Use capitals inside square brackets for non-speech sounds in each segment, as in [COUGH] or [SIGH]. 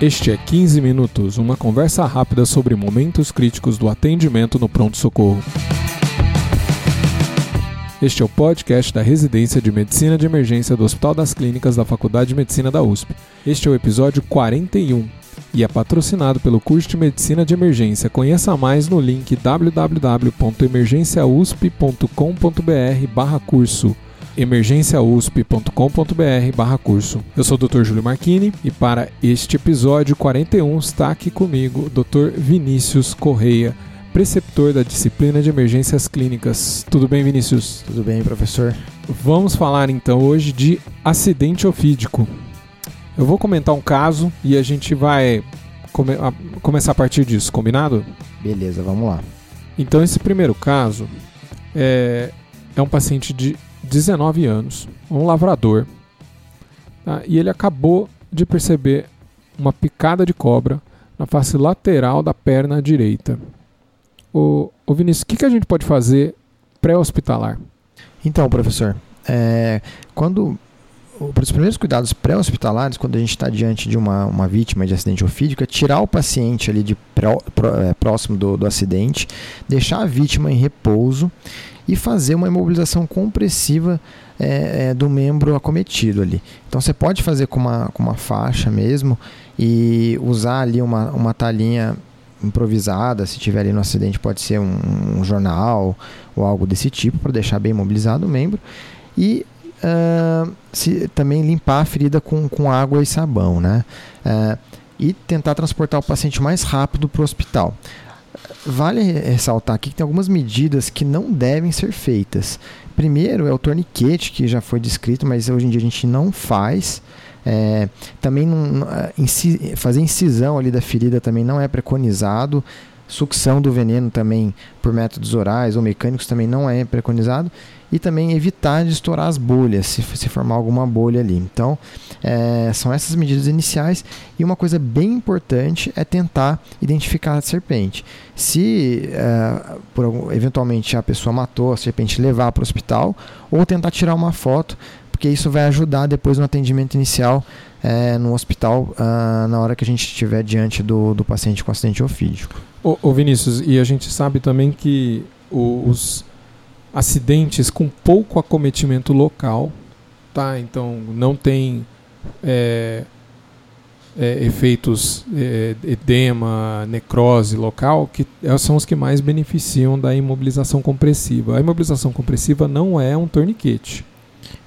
Este é 15 Minutos, uma conversa rápida sobre momentos críticos do atendimento no pronto-socorro. Este é o podcast da Residência de Medicina de Emergência do Hospital das Clínicas da Faculdade de Medicina da USP. Este é o episódio 41 e é patrocinado pelo curso de Medicina de Emergência. Conheça mais no link www.emergenciausp.com.br/curso emergenciausp.com.br curso. Eu sou o Dr. Júlio Marchini e para este episódio 41 está aqui comigo o Dr. Vinícius Correia, preceptor da disciplina de emergências clínicas. Tudo bem, Vinícius? Tudo bem, professor? Vamos falar então hoje de acidente ofídico. Eu vou comentar um caso e a gente vai come a começar a partir disso, combinado? Beleza, vamos lá. Então, esse primeiro caso é, é um paciente de 19 anos, um lavrador, tá? e ele acabou de perceber uma picada de cobra na face lateral da perna direita. O, o Vinícius, o que, que a gente pode fazer pré-hospitalar? Então, professor, é, quando os primeiros cuidados pré-hospitalares, quando a gente está diante de uma, uma vítima de acidente ofídico, é tirar o paciente ali de pró, pró, é, próximo do, do acidente, deixar a vítima em repouso e fazer uma imobilização compressiva é, é, do membro acometido ali. Então você pode fazer com uma, com uma faixa mesmo e usar ali uma, uma talinha improvisada, se tiver ali no acidente pode ser um, um jornal ou algo desse tipo para deixar bem imobilizado o membro e uh, se, também limpar a ferida com, com água e sabão, né? Uh, e tentar transportar o paciente mais rápido para o hospital. Vale ressaltar aqui que tem algumas medidas que não devem ser feitas. Primeiro é o torniquete, que já foi descrito, mas hoje em dia a gente não faz. É, também não, inci, fazer incisão ali da ferida também não é preconizado. Sucção do veneno também por métodos orais ou mecânicos também não é preconizado. E também evitar de estourar as bolhas, se, se formar alguma bolha ali. Então, é, são essas medidas iniciais. E uma coisa bem importante é tentar identificar a serpente. Se é, eventualmente a pessoa matou a serpente, levar para o hospital ou tentar tirar uma foto, porque isso vai ajudar depois no atendimento inicial é, no hospital uh, na hora que a gente estiver diante do, do paciente com acidente ofídico. Ô, ô Vinícius, e a gente sabe também que os acidentes com pouco acometimento local, tá? Então não tem é, é, efeitos é, edema, necrose local, que são os que mais beneficiam da imobilização compressiva. A imobilização compressiva não é um torniquete.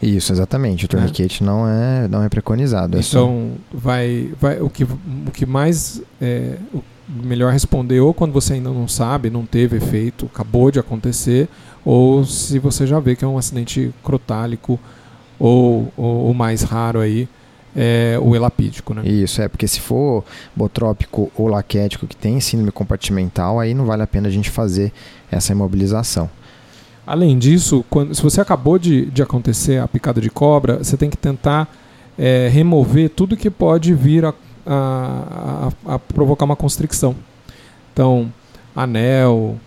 Isso, exatamente. O torniquete é. não é não é preconizado. É então só... vai, vai o que o que mais é, o melhor responder ou quando você ainda não sabe, não teve efeito, acabou de acontecer, ou se você já vê que é um acidente crotálico ou o mais raro aí é o elapídico, né? Isso, é, porque se for botrópico ou laquético que tem síndrome compartimental, aí não vale a pena a gente fazer essa imobilização. Além disso, quando, se você acabou de, de acontecer a picada de cobra, você tem que tentar é, remover tudo que pode vir a, a, a, a provocar uma constricção. Então, anel,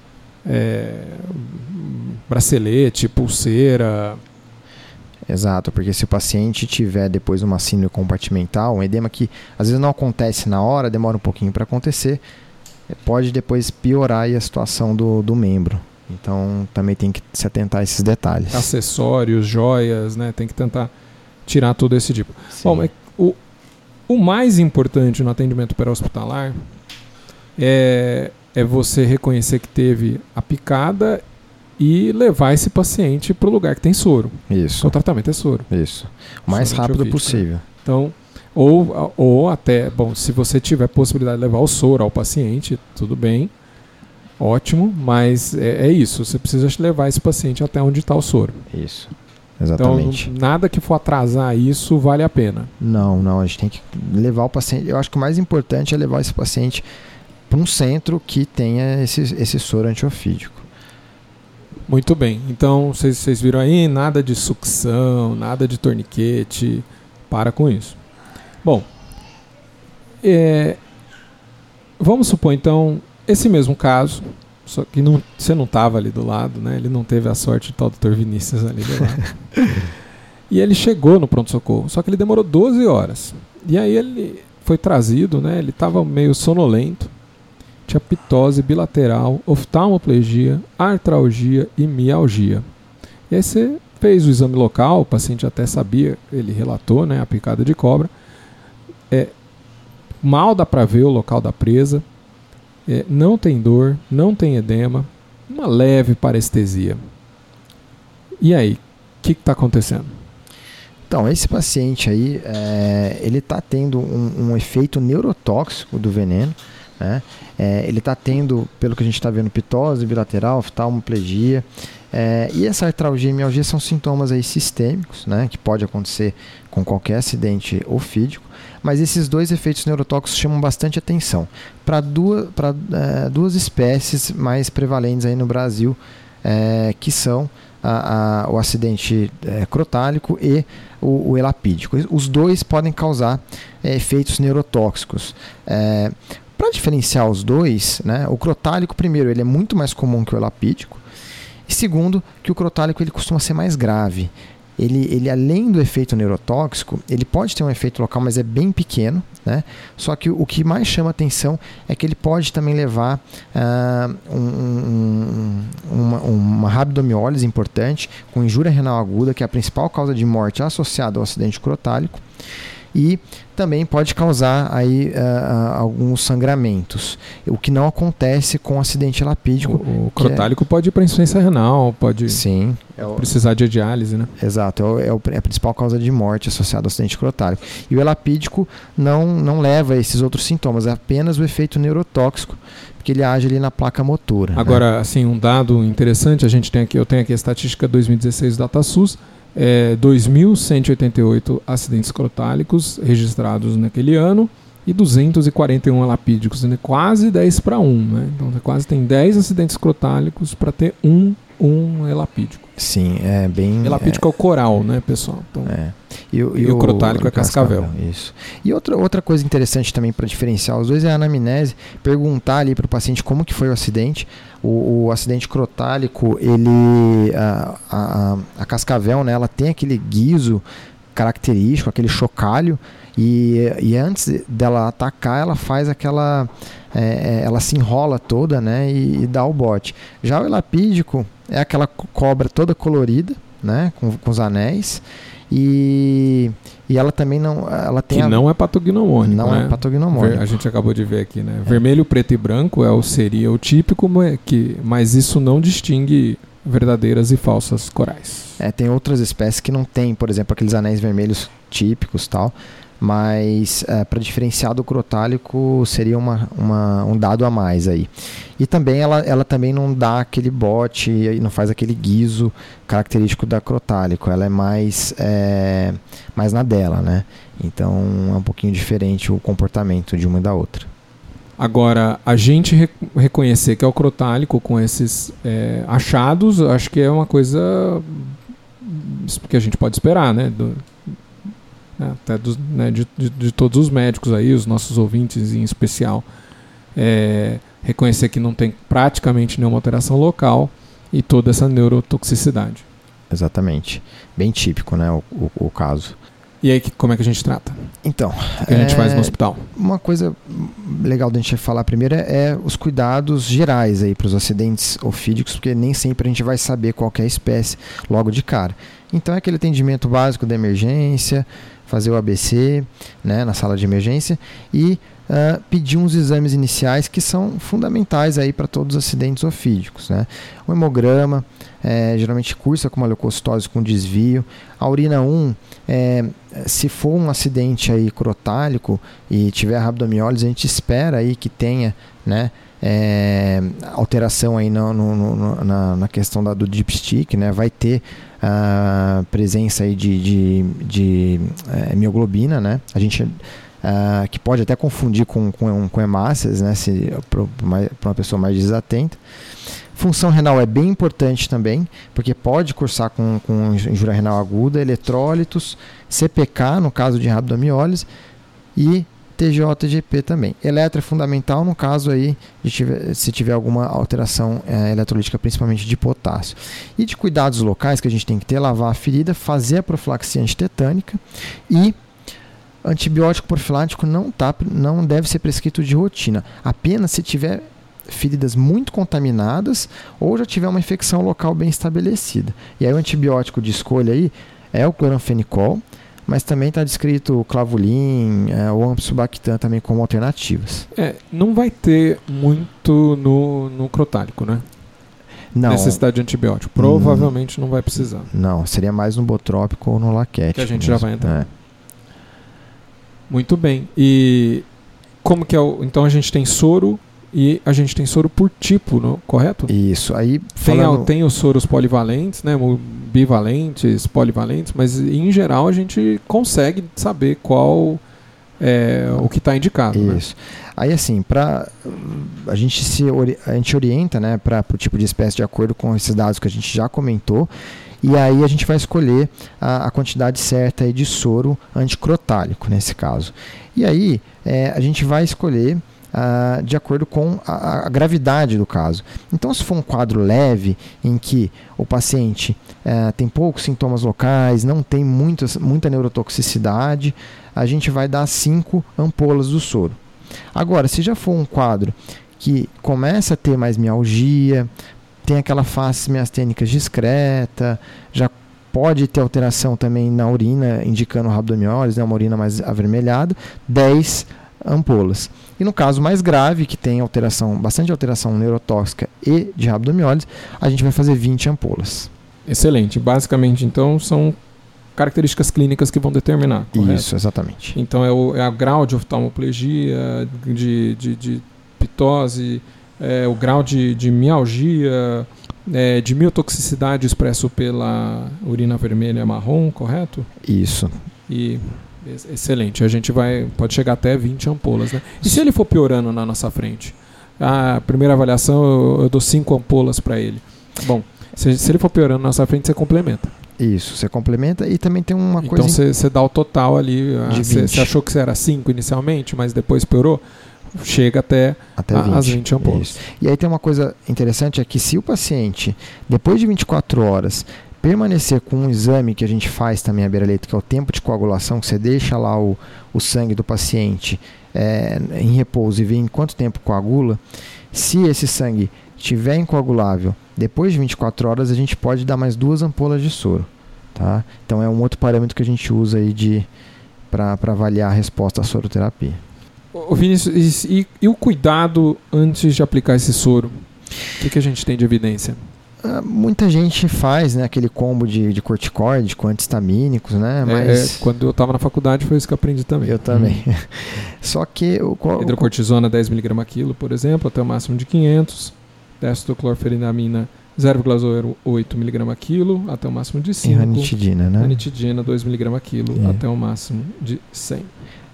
é, bracelete, pulseira. Exato, porque se o paciente tiver depois uma síndrome compartimental, um edema que às vezes não acontece na hora, demora um pouquinho para acontecer, pode depois piorar a situação do, do membro. Então também tem que se atentar a esses detalhes. Acessórios, joias, né? Tem que tentar tirar tudo esse tipo. Sim. Bom, o, o mais importante no atendimento pré-hospitalar é, é você reconhecer que teve a picada e levar esse paciente para o lugar que tem soro. Isso. O tratamento é soro. Isso. O mais rápido possível. Então, ou, ou até, bom, se você tiver possibilidade de levar o soro ao paciente, tudo bem, ótimo, mas é, é isso. Você precisa levar esse paciente até onde está o soro. Isso. Exatamente. Então, nada que for atrasar isso vale a pena. Não, não. A gente tem que levar o paciente. Eu acho que o mais importante é levar esse paciente para um centro que tenha esse, esse soro antiofídico. Muito bem. Então, vocês viram aí, nada de sucção, nada de torniquete. Para com isso. Bom, é, vamos supor então esse mesmo caso, só que não, você não estava ali do lado, né? Ele não teve a sorte de tal Dr. Vinícius ali do lado. [LAUGHS] e ele chegou no pronto-socorro, só que ele demorou 12 horas. E aí ele foi trazido, né? Ele estava meio sonolento, tinha pitose bilateral, oftalmoplegia, artralgia e mialgia. E aí você fez o exame local, o paciente até sabia, ele relatou, né, a picada de cobra. É, mal dá para ver o local da presa, é, não tem dor, não tem edema, uma leve parestesia. E aí, o que está acontecendo? Então, esse paciente aí, é, ele está tendo um, um, efeito neurotóxico do veneno. Né? É, ele está tendo, pelo que a gente está vendo, pitose bilateral, oftalmoplegia. É, e essa artralgia e mialgia são sintomas aí sistêmicos, né? que pode acontecer com qualquer acidente ofídico. Mas esses dois efeitos neurotóxicos chamam bastante atenção para duas, é, duas espécies mais prevalentes aí no Brasil, é, que são a, a, o acidente é, crotálico e o, o, elapídico. Os dois podem causar é, efeitos neurotóxicos. Para diferenciar os dois, né, o crotálico, primeiro, ele é muito mais comum que o elapídico. E segundo, que o crotálico ele costuma ser mais grave ele, ele além do efeito neurotóxico, ele pode ter um efeito local, mas é bem pequeno. Né? Só que o, que mais chama atenção é que ele pode também levar uh, um, um, uma, uma rabdomiólise importante, com injúria renal aguda, que é a principal causa de morte associada ao acidente crotálico e também pode causar aí uh, alguns sangramentos, o que não acontece com acidente lapídico. O, o crotálico é... pode ir para insuficiência renal, pode Sim, é o... precisar de diálise, né? Exato, é, o, é, o, é, a principal causa de morte associada ao acidente crotálico. E o elapídico não, não leva a esses outros sintomas, é apenas o efeito neurotóxico, porque ele age ali na placa motora. Né? Agora, né? assim, um dado interessante, a gente tem aqui, eu tenho aqui a estatística 2016 do DataSUS, é, 2.188 acidentes crotálicos registrados naquele ano e 241 lapídicos, né? quase 10 para 1. Né? Então você quase tem 10 acidentes crotálicos para ter um, um elapídico. Sim, é bem. Elapídico é, é o coral, né, pessoal? Então, é. E, e, e o, o, crotálico é cascavel. cascavel. Isso. E outra, outra coisa interessante também para diferenciar os dois é a anamnese, perguntar ali para o paciente como que foi o acidente. O, o acidente crotálico, ele a, a, a, cascavel, né, ela tem aquele guiso característico, aquele chocalho, e, e antes dela atacar, ela faz aquela. É, é ela se enrola toda né, e, e, dá o bote. Já o elapídico é aquela cobra toda colorida, né, com, com os anéis. E, e ela também não. Ela tem que a, não é patognomônico. Não né? é patognomônico. A gente acabou de ver aqui, né? É. Vermelho, preto e branco é o, seria o típico, que, mas isso não distingue verdadeiras e falsas corais. É, tem outras espécies que não tem, por exemplo, aqueles anéis vermelhos típicos tal mas é, para diferenciar do crotálico seria uma, uma, um dado a mais aí. E também ela, ela também não dá aquele bote e não faz aquele guiso característico da crotálico, ela é mais, é, mais na dela, né? Então é um pouquinho diferente o comportamento de uma e da outra. Agora, a gente re reconhecer que é o crotálico com esses é, achados, acho que é uma coisa que a gente pode esperar, né? Do, né, até dos, né, de, de, de, todos os médicos aí, os nossos ouvintes em especial, é, reconhecer que não tem praticamente nenhuma alteração local e toda essa neurotoxicidade. Exatamente. Bem típico, né, o, o, o caso. E aí, como é que a gente trata? Então, o que a gente é, faz no hospital? Uma coisa legal da gente falar primeiro é, é os cuidados gerais aí para os acidentes ofídicos, porque nem sempre a gente vai saber qual é a espécie logo de cara. Então é aquele atendimento básico da emergência, fazer o ABC né, na sala de emergência e uh, pedir uns exames iniciais que são fundamentais aí para todos os acidentes ofídicos. Né? O hemograma é, geralmente cursa com uma leucocitose com desvio. A urina 1, é, se for um acidente aí crotálico e tiver rabdomiólise, a gente espera aí que tenha né, é, alteração aí no, no, no, na, na, questão da, do dipstick, né? Vai ter a presença aí de, de, de é, mioglobina, né? A gente uh, que pode até confundir com, com, com hemácias, né? Se para uma pessoa mais desatenta. Função renal é bem importante também, porque pode cursar com, com injúria renal aguda, eletrólitos, CPK no caso de rabdomiólise e TJGP também. Eletro é fundamental no caso aí tiver, se tiver alguma alteração é, eletrolítica, principalmente de potássio. E de cuidados locais que a gente tem que ter, lavar a ferida, fazer a profilaxia antitetânica e Antibiótico profilático não, tá, não deve ser prescrito de rotina, apenas se tiver feridas muito contaminadas ou já tiver uma infecção local bem estabelecida. E aí o antibiótico de escolha aí é o cloranfenicol, mas também está descrito o clavulin é, ou ampicilobactam também como alternativas. É, não vai ter muito no, no crotálico, né? Não, Necessidade de antibiótico. Provavelmente hum, não vai precisar. Não, seria mais no botrópico ou no laquete. Que a gente mesmo. já vai entrar. É. Muito bem. E como que é o... Então a gente tem soro e a gente tem soro por tipo, não? correto? Isso. Aí falando... tem, tem os soros polivalentes, né? bivalentes, polivalentes, mas em geral a gente consegue saber qual é o que está indicado. Né? Isso. Né? Aí assim, para a gente se a gente orienta, né, para o tipo de espécie de acordo com esses dados que a gente já comentou. E aí a gente vai escolher a, a quantidade certa de soro anticrotálico nesse caso. E aí é, a gente vai escolher uh, de acordo com a, a, gravidade do caso. Então, se for um quadro leve, em que o paciente uh, tem poucos sintomas locais, não tem muitas, muita neurotoxicidade, a gente vai dar 5 ampolas do soro. Agora, se já for um quadro que começa a ter mais mialgia, tem aquela face miastênica discreta, já pode ter alteração também na urina, indicando rabdomiólise, né, uma urina mais avermelhada, 10 ampolas. E no caso mais grave, que tem alteração, bastante alteração neurotóxica e de rabdomiólise, a gente vai fazer 20 ampolas. Excelente. Basicamente, então, são características clínicas que vão determinar. Correto? Isso, exatamente. Então é o, é grau de oftalmoplegia, de, de, de pitose, é o grau de, de mialgia, é, de miotoxicidade expresso pela urina vermelha marrom, correto? Isso. E Excelente. A gente vai pode chegar até 20 ampolas, né? E se ele for piorando na nossa frente? A primeira avaliação eu, eu dou 5 ampolas para ele. Bom, se, se, ele for piorando na nossa frente, você complementa. Isso, você complementa e também tem uma então coisa. Então você dá o total ali. Você achou que você era 5 inicialmente, mas depois piorou? Chega até, até 20. as 20 ampolas. Isso. E aí tem uma coisa interessante: é que se o paciente, depois de 24 horas, permanecer com um exame que a gente faz também à beira-leito, que é o tempo de coagulação, que você deixa lá o, o sangue do paciente é, em repouso e vê em quanto tempo coagula, se esse sangue estiver incoagulável, depois de 24 horas a gente pode dar mais duas ampolas de soro. Tá? Então é um outro parâmetro que a gente usa aí de para avaliar a resposta à soroterapia. Ô Vinícius, e, e, o cuidado antes de aplicar esse soro? O que, que a gente tem de evidência? Ah, muita gente faz né, aquele combo de, de corticoide com antistamínicos, né? É, mas... É, quando eu estava na faculdade foi isso que eu aprendi também. Eu também. Hum. [LAUGHS] Só que... O, o, Hidrocortisona 10mg quilo, por exemplo, até o máximo de 500. Destoclorferinamina 0,08mg quilo, até o máximo de 5. E ranitidina, né? Ranitidina 2mg quilo, é. até o máximo de 100.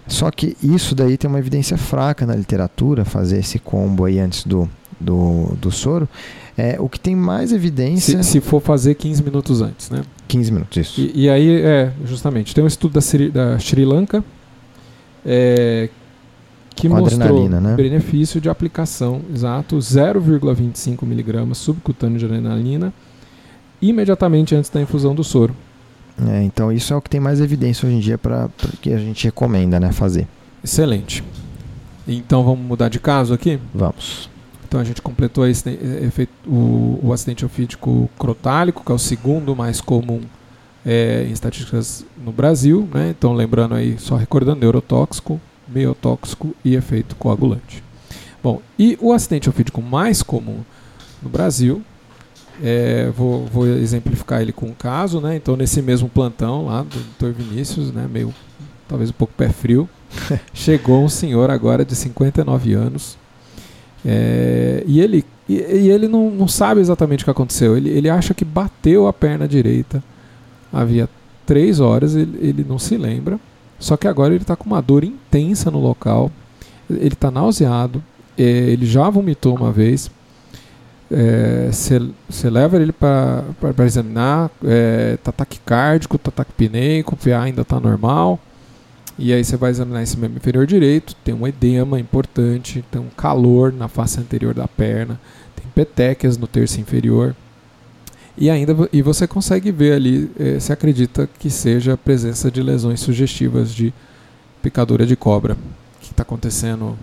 Só que isso daí tem uma evidência fraca na literatura, fazer esse combo aí antes do, do, do soro. É, o que tem mais evidência. Se, se, for fazer 15 minutos antes, né? 15 minutos, isso. E, e aí, é, justamente, tem um estudo da Sri, da Sri Lanka é, que Com mostrou né? benefício de aplicação, exato, 0,25 miligramas subcutâneo de adrenalina imediatamente antes da infusão do soro. É, então isso é o que tem mais evidência hoje em dia para que a gente recomenda né, fazer. Excelente. Então vamos mudar de caso aqui? Vamos. Então a gente completou esse, o, o acidente ofídico crotálico, que é o segundo mais comum é, em estatísticas no Brasil. Né? Então lembrando aí, só recordando, neurotóxico, meiotóxico e efeito coagulante. Bom, e o acidente ofídico mais comum no Brasil, é, vou, vou, exemplificar ele com um caso, né? Então nesse mesmo plantão lá do Dr. Vinícius, né? meio talvez um pouco pé frio, [LAUGHS] chegou um senhor agora de 59 anos, é, e ele, e, e, ele não, não sabe exatamente o que aconteceu. Ele, ele acha que bateu a perna direita. Havia três horas, ele, ele não se lembra. Só que agora ele está com uma dor intensa no local. Ele está nauseado. É, ele já vomitou uma vez. Você é, leva ele para examinar. Está é, taquicárdico, está taquipneico, o PA ainda está normal. E aí você vai examinar esse membro inferior direito, tem um edema importante, tem um calor na face anterior da perna, tem petequias no terço inferior. E ainda e você consegue ver ali, eh, se acredita que seja a presença de lesões sugestivas de picadura de cobra. O que está acontecendo,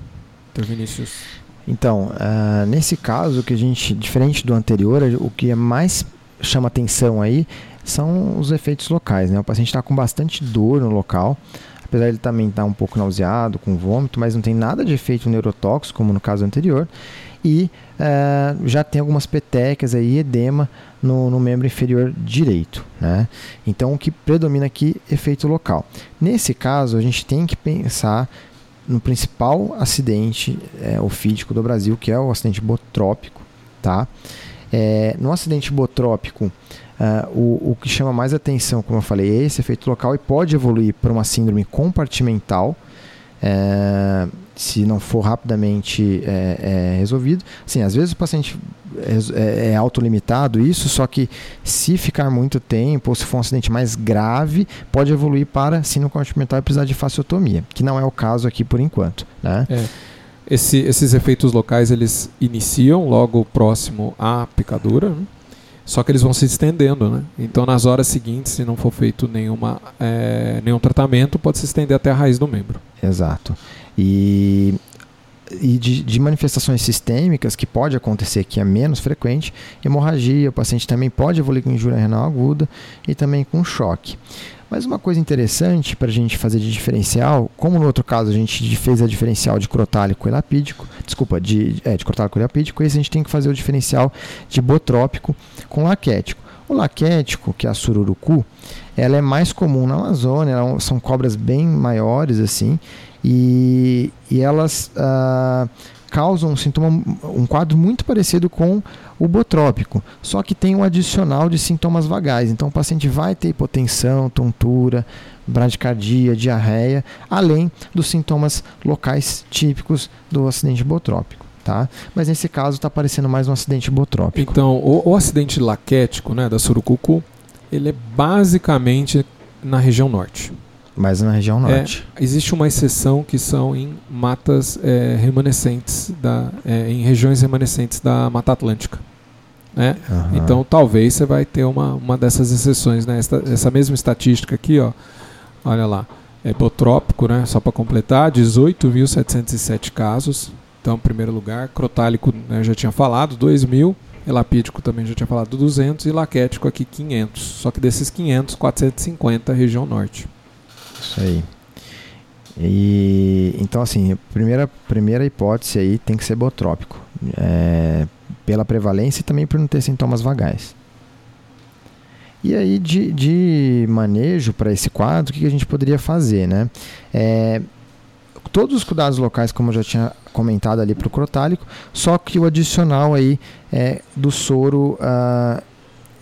Dr. Vinícius? Então, uh, nesse caso, que a gente, diferente do anterior, o que é mais chama atenção aí são os efeitos locais. Né? O paciente está com bastante dor no local, apesar de ele também estar tá um pouco nauseado, com vômito, mas não tem nada de efeito neurotóxico, como no caso anterior. E uh, já tem algumas petecas aí, edema no, no, membro inferior direito. Né? Então, o que predomina aqui é efeito local. Nesse caso, a gente tem que pensar no principal acidente é, ofídico do Brasil, que é o acidente botrópico. Tá? É, no acidente botrópico, uh, o, o que chama mais atenção, como eu falei, é esse efeito local e pode evoluir para uma síndrome compartimental, é, se não for rapidamente é, é, resolvido. Sim, às vezes o paciente é, é, autolimitado isso, só que se ficar muito tempo ou se for um acidente mais grave, pode evoluir para síndrome compartimental e precisar de fasciotomia, que não é o caso aqui por enquanto. Né? É. Esse, esses efeitos locais eles iniciam logo próximo à picadura, né? Só que eles vão se estendendo, né? Então, nas horas seguintes, se não for feito nenhuma, é, nenhum tratamento, pode se estender até a raiz do membro. Exato. E, e de, de, manifestações sistêmicas, que pode acontecer, que é menos frequente, hemorragia, o paciente também pode evoluir com injúria renal aguda e também com choque. Mas uma coisa interessante para a gente fazer de diferencial, como no outro caso a gente fez a diferencial de crotálico e lapídico, desculpa, de, é, de crotálico e lapídico, esse a gente tem que fazer o diferencial de botrópico com laquético. O laquético, que é a sururucu, ela é mais comum na Amazônia, são cobras bem maiores assim, e, e elas ah, causam um sintoma, um quadro muito parecido com o botrópico, só que tem um adicional de sintomas vagais. Então o paciente vai ter hipotensão, tontura, bradicardia, diarreia, além dos sintomas locais típicos do acidente botrópico. Tá? Mas nesse caso está parecendo mais um acidente botrópico. Então, o, o acidente laquético né, da surucucu, ele é basicamente na região norte. Mas na região é, norte. É, existe uma exceção que são em matas é, remanescentes, da, é, em regiões remanescentes da Mata Atlântica. Né? Uhum. Então talvez você vai ter uma, uma dessas exceções. Né? Essa, essa mesma estatística aqui, ó, olha lá, é botrópico, né? só para completar, 18.707 casos. Então, em primeiro lugar, crotálico, né, eu já tinha falado, 2.000. Elapídico também já tinha falado 200 e laquético aqui 500. Só que desses 500, 450 região norte. Isso aí. E, então, assim, primeira, primeira hipótese aí tem que ser botrópico. É, pela prevalência e também por não ter sintomas vagais. E aí, de, de manejo para esse quadro, o que, que, a gente poderia fazer? Né? É, todos os cuidados locais, como eu já tinha comentado ali para o crotálico, só que o adicional aí é do soro uh,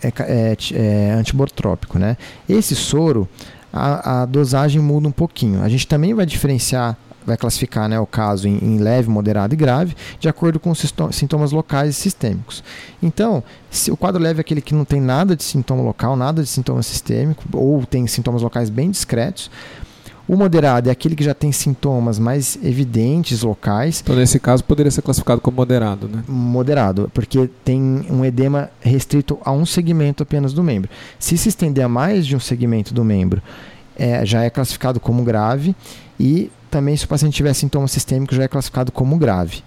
é, é, é antibotrópico. Né? Esse soro, a, a, dosagem muda um pouquinho. A gente também vai diferenciar, vai classificar né, o caso em, em leve, moderado e grave, de acordo com os sintomas locais e sistêmicos. Então, se o quadro leve é aquele que não tem nada de sintoma local, nada de sintoma sistêmico, ou tem sintomas locais bem discretos, o moderado é aquele que já tem sintomas mais evidentes locais. Então, nesse caso, poderia ser classificado como moderado, né? Moderado, porque tem um edema restrito a um segmento apenas do membro. Se se estender a mais de um segmento do membro, é, já é classificado como grave. E também, se o paciente tiver sintomas sistêmicos, já é classificado como grave.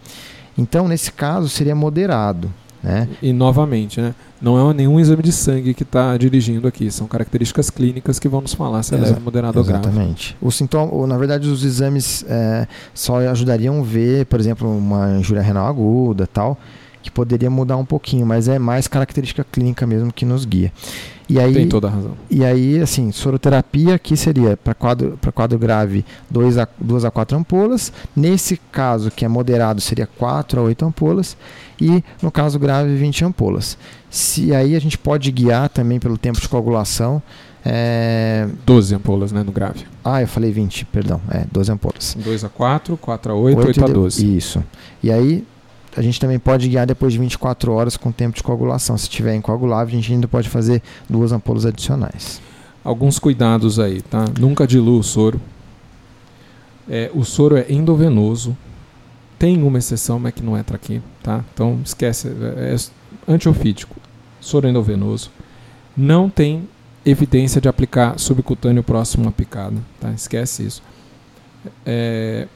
Então, nesse caso, seria moderado. Né? E novamente, né? não é nenhum exame de sangue que está dirigindo aqui, são características clínicas que vão nos falar se é leve, moderado ou grave. Exatamente. O sintoma, na verdade, os exames é, só ajudariam a ver, por exemplo, uma injúria renal aguda tal, que poderia mudar um pouquinho, mas é mais característica clínica mesmo que nos guia. E aí, Tem toda a razão. E aí, assim, soroterapia aqui seria para quadro, quadro grave 2 a, 2 a 4 ampolas. Nesse caso, que é moderado, seria 4 a 8 ampolas. E no caso grave, 20 ampolas. Se aí a gente pode guiar também pelo tempo de coagulação. É... 12 ampolas, né, no grave. Ah, eu falei 20, perdão. É, 12 ampolas. 2 a 4, 4 a 8, 8, 8 a 12. Isso. E aí, a gente também pode guiar depois de 24 horas com tempo de coagulação. Se tiver incoagulável, a gente ainda pode fazer duas ampolas adicionais. Alguns cuidados aí, tá? Nunca dilua o soro. É, o soro é endovenoso. Tem uma exceção, mas que não entra aqui, tá? Então esquece. É, é antiofídico. Soro endovenoso. Não tem evidência de aplicar subcutâneo próximo à picada, tá? Esquece isso. É,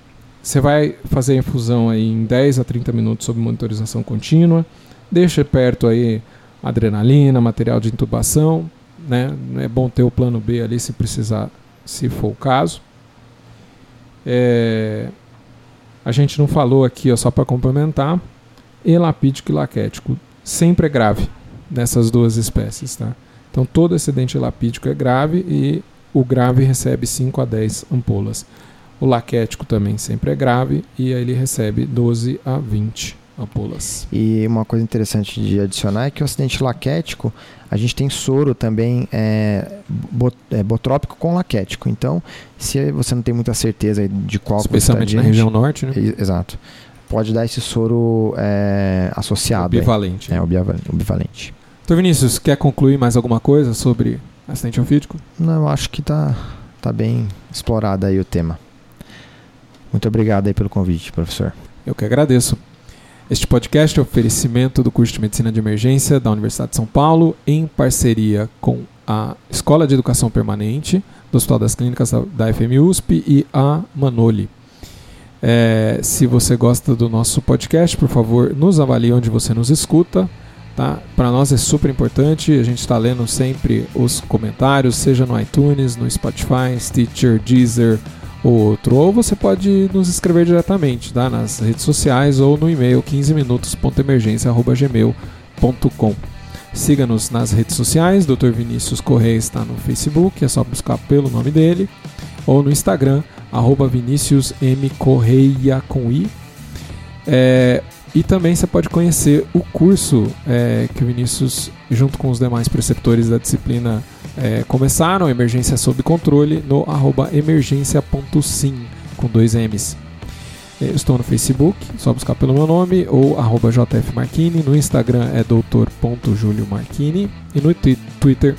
você vai fazer a infusão aí em 10 a 30 minutos sob monitorização contínua. Deixa perto aí adrenalina, material de intubação, né? É bom ter o plano B ali se precisar, se for o caso. É, a gente não falou aqui, ó, só para complementar, elapídico e laquético sempre é grave nessas duas espécies, tá? Então todo excedente elapídico é grave e o grave recebe 5 a 10 ampolas. O laquético também sempre é grave e aí ele recebe 12 a 20 ampolas. E uma coisa interessante de adicionar é que o acidente laquético, a gente tem soro também é, bot, é, botrópico com laquético. Então, se você não tem muita certeza de qual Especialmente na região norte, né? Exato. Pode dar esse soro é, associado. Bivalente. É, o bivalente. Doutor Vinícius, quer concluir mais alguma coisa sobre acidente ofídico? Não, eu acho que está tá bem explorado aí o tema. Muito obrigado aí pelo convite, professor. Eu que agradeço. Este podcast é oferecimento do curso de Medicina de Emergência da Universidade de São Paulo, em parceria com a Escola de Educação Permanente do Hospital das Clínicas da FMUSP e a Manoli. É, se você gosta do nosso podcast, por favor, nos avalie onde você nos escuta. Tá? Para nós é super importante, a gente está lendo sempre os comentários, seja no iTunes, no Spotify, Stitcher, Deezer, outro. Ou você pode nos escrever diretamente tá? nas redes sociais ou no e-mail 15minutos.emergência.gmail.com. Siga-nos nas redes sociais, Dr. Vinícius Correia está no Facebook, é só buscar pelo nome dele, ou no Instagram, arroba Vinícius M. Correia com I. É, e também você pode conhecer o curso é, que o Vinícius, junto com os demais preceptores da disciplina, é, começaram, Emergência Sob Controle, no arroba emergência.sim, com dois M's. Eu estou no Facebook, só buscar pelo meu nome, ou arroba jfmarquini, no Instagram é doutor.juliomarquini e no Twitter,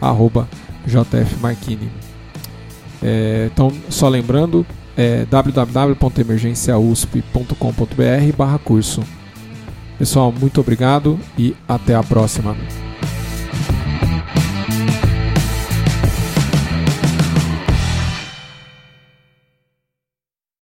arroba jfmarquini. É, então, só lembrando, é www.emergenciausp.com.br barra curso. Pessoal, muito obrigado e até a próxima.